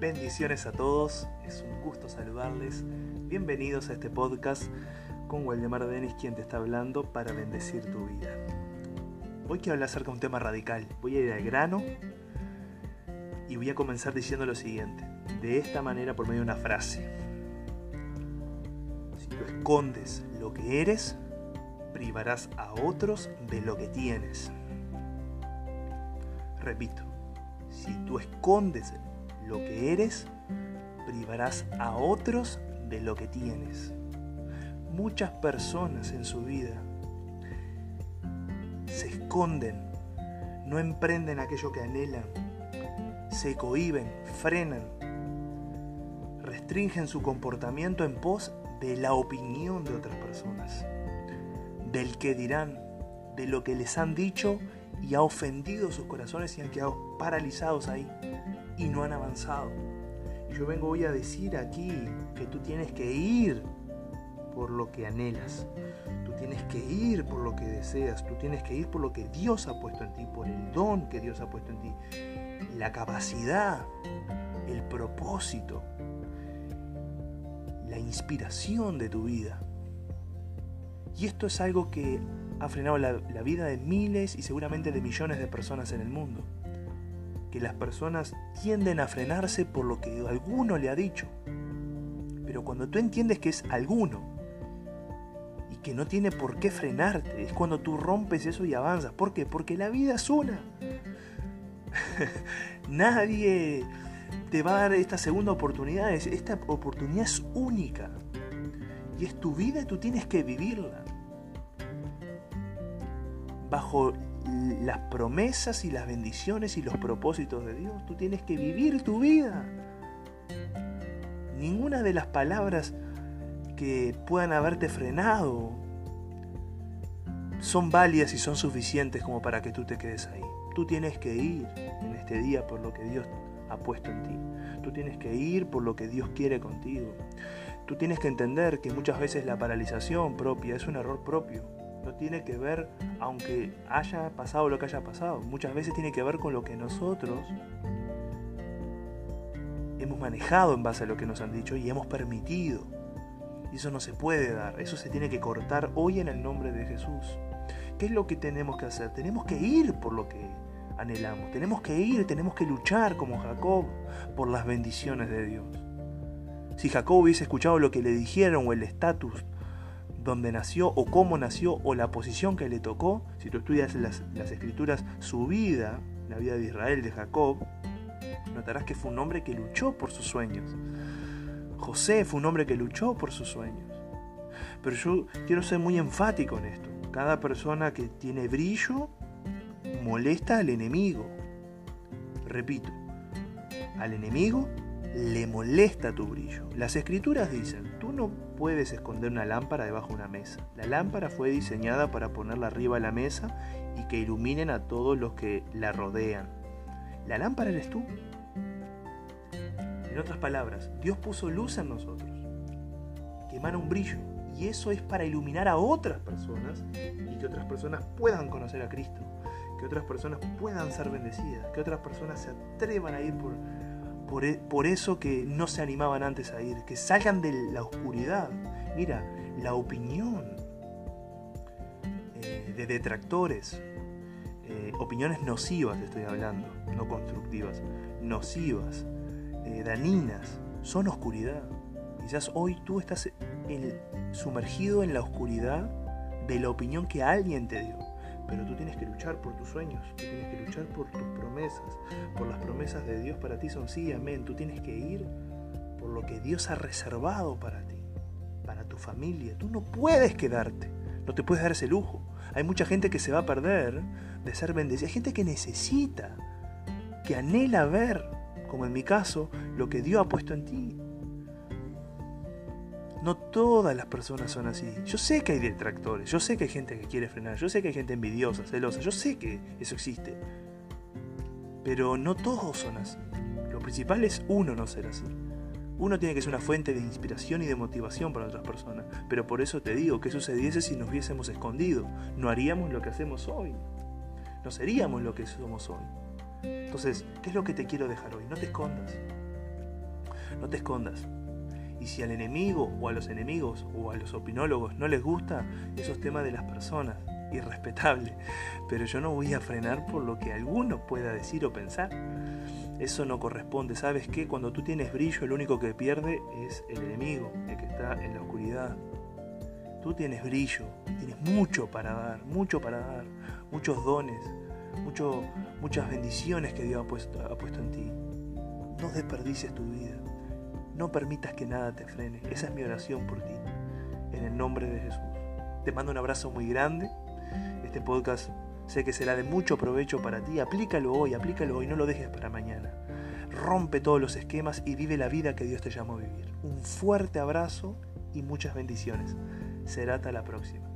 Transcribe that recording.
Bendiciones a todos, es un gusto saludarles. Bienvenidos a este podcast con Waldemar Denis, quien te está hablando para bendecir tu vida. Hoy quiero hablar acerca de un tema radical. Voy a ir al grano y voy a comenzar diciendo lo siguiente. De esta manera, por medio de una frase. Si tú escondes lo que eres, privarás a otros de lo que tienes. Repito, si tú escondes lo que eres, privarás a otros de lo que tienes. Muchas personas en su vida se esconden, no emprenden aquello que anhelan, se cohiben, frenan, restringen su comportamiento en pos de la opinión de otras personas, del que dirán, de lo que les han dicho y ha ofendido sus corazones y han quedado paralizados ahí y no han avanzado. Yo vengo hoy a decir aquí que tú tienes que ir por lo que anhelas. Tú tienes que ir por lo que deseas. Tú tienes que ir por lo que Dios ha puesto en ti, por el don que Dios ha puesto en ti. La capacidad, el propósito, la inspiración de tu vida. Y esto es algo que ha frenado la, la vida de miles y seguramente de millones de personas en el mundo que las personas tienden a frenarse por lo que alguno le ha dicho. Pero cuando tú entiendes que es alguno y que no tiene por qué frenarte, es cuando tú rompes eso y avanzas. ¿Por qué? Porque la vida es una. Nadie te va a dar esta segunda oportunidad. Esta oportunidad es única. Y es tu vida y tú tienes que vivirla. Bajo las promesas y las bendiciones y los propósitos de Dios. Tú tienes que vivir tu vida. Ninguna de las palabras que puedan haberte frenado son válidas y son suficientes como para que tú te quedes ahí. Tú tienes que ir en este día por lo que Dios ha puesto en ti. Tú tienes que ir por lo que Dios quiere contigo. Tú tienes que entender que muchas veces la paralización propia es un error propio no tiene que ver, aunque haya pasado lo que haya pasado, muchas veces tiene que ver con lo que nosotros hemos manejado en base a lo que nos han dicho y hemos permitido. Eso no se puede dar, eso se tiene que cortar hoy en el nombre de Jesús. ¿Qué es lo que tenemos que hacer? Tenemos que ir por lo que anhelamos, tenemos que ir, tenemos que luchar como Jacob por las bendiciones de Dios. Si Jacob hubiese escuchado lo que le dijeron o el estatus donde nació o cómo nació o la posición que le tocó, si tú estudias las, escrituras, su vida, la vida de Israel, de Jacob, notarás que fue un hombre que luchó por sus sueños. José fue un hombre que luchó por sus sueños. Pero yo quiero ser muy enfático en esto. Cada persona que tiene brillo molesta al enemigo. Repito, al enemigo le molesta tu brillo. Las escrituras dicen, tú no puedes esconder una lámpara debajo de una mesa. La lámpara fue diseñada para ponerla arriba de la mesa y que iluminen a todos los que la rodean. La lámpara eres tú. En otras palabras, Dios puso luz en nosotros, que emana un brillo, y eso es para iluminar a otras personas y que otras personas puedan conocer a Cristo, que otras personas puedan ser bendecidas, que otras personas se atrevan a ir por e, por, eso que no se animaban antes a ir, que salgan de la oscuridad. Mira, la opinión eh, de detractores, eh, opiniones nocivas estoy hablando, no constructivas, nocivas, eh, daninas, son oscuridad. Quizás hoy tú estás sumergido en la oscuridad de la opinión que alguien te dio pero tú tienes que luchar por tus sueños, tú tienes que luchar por tus promesas, por las promesas de Dios para ti son sí, amén. Tú tienes que ir por lo que Dios ha reservado para ti, para tu familia. Tú no puedes quedarte, no te puedes dar ese lujo. Hay mucha gente que se va a perder de ser bendecida. Hay gente que necesita, que anhela ver, como en mi caso, lo que Dios ha puesto en ti. No todas las personas son así. Yo sé que hay detractores, yo sé que hay gente que quiere frenar, yo sé que hay gente envidiosa, celosa, yo sé que eso existe. Pero no todos son así. Lo principal es uno no ser así. Uno tiene que ser una fuente de inspiración y de motivación para otras personas. Pero por eso te digo, ¿qué sucediese si nos hubiésemos escondido? No haríamos lo que hacemos hoy. No seríamos lo que somos hoy. Entonces, ¿qué es lo que te quiero dejar hoy? No te escondas. No te escondas. Y si al enemigo o a los enemigos o a los opinólogos no les gusta, eso es tema de las personas, irrespetable. Pero yo no voy a frenar por lo que alguno pueda decir o pensar. Eso no corresponde. ¿Sabes qué? Cuando tú tienes brillo, el único que pierde es el enemigo, el que está en la oscuridad. Tú tienes brillo, tienes mucho para dar, mucho para dar, muchos dones, mucho, muchas bendiciones que Dios ha puesto, ha puesto en ti. No desperdicies tu vida. No permitas que nada te frene. Esa es mi oración por ti. En el nombre de Jesús. Te mando un abrazo muy grande. Este podcast sé que será de mucho provecho para ti. Aplícalo hoy, aplícalo hoy, no lo dejes para mañana. Rompe todos los esquemas y vive la vida que Dios te llamó a vivir. Un fuerte abrazo y muchas bendiciones. Será hasta la próxima.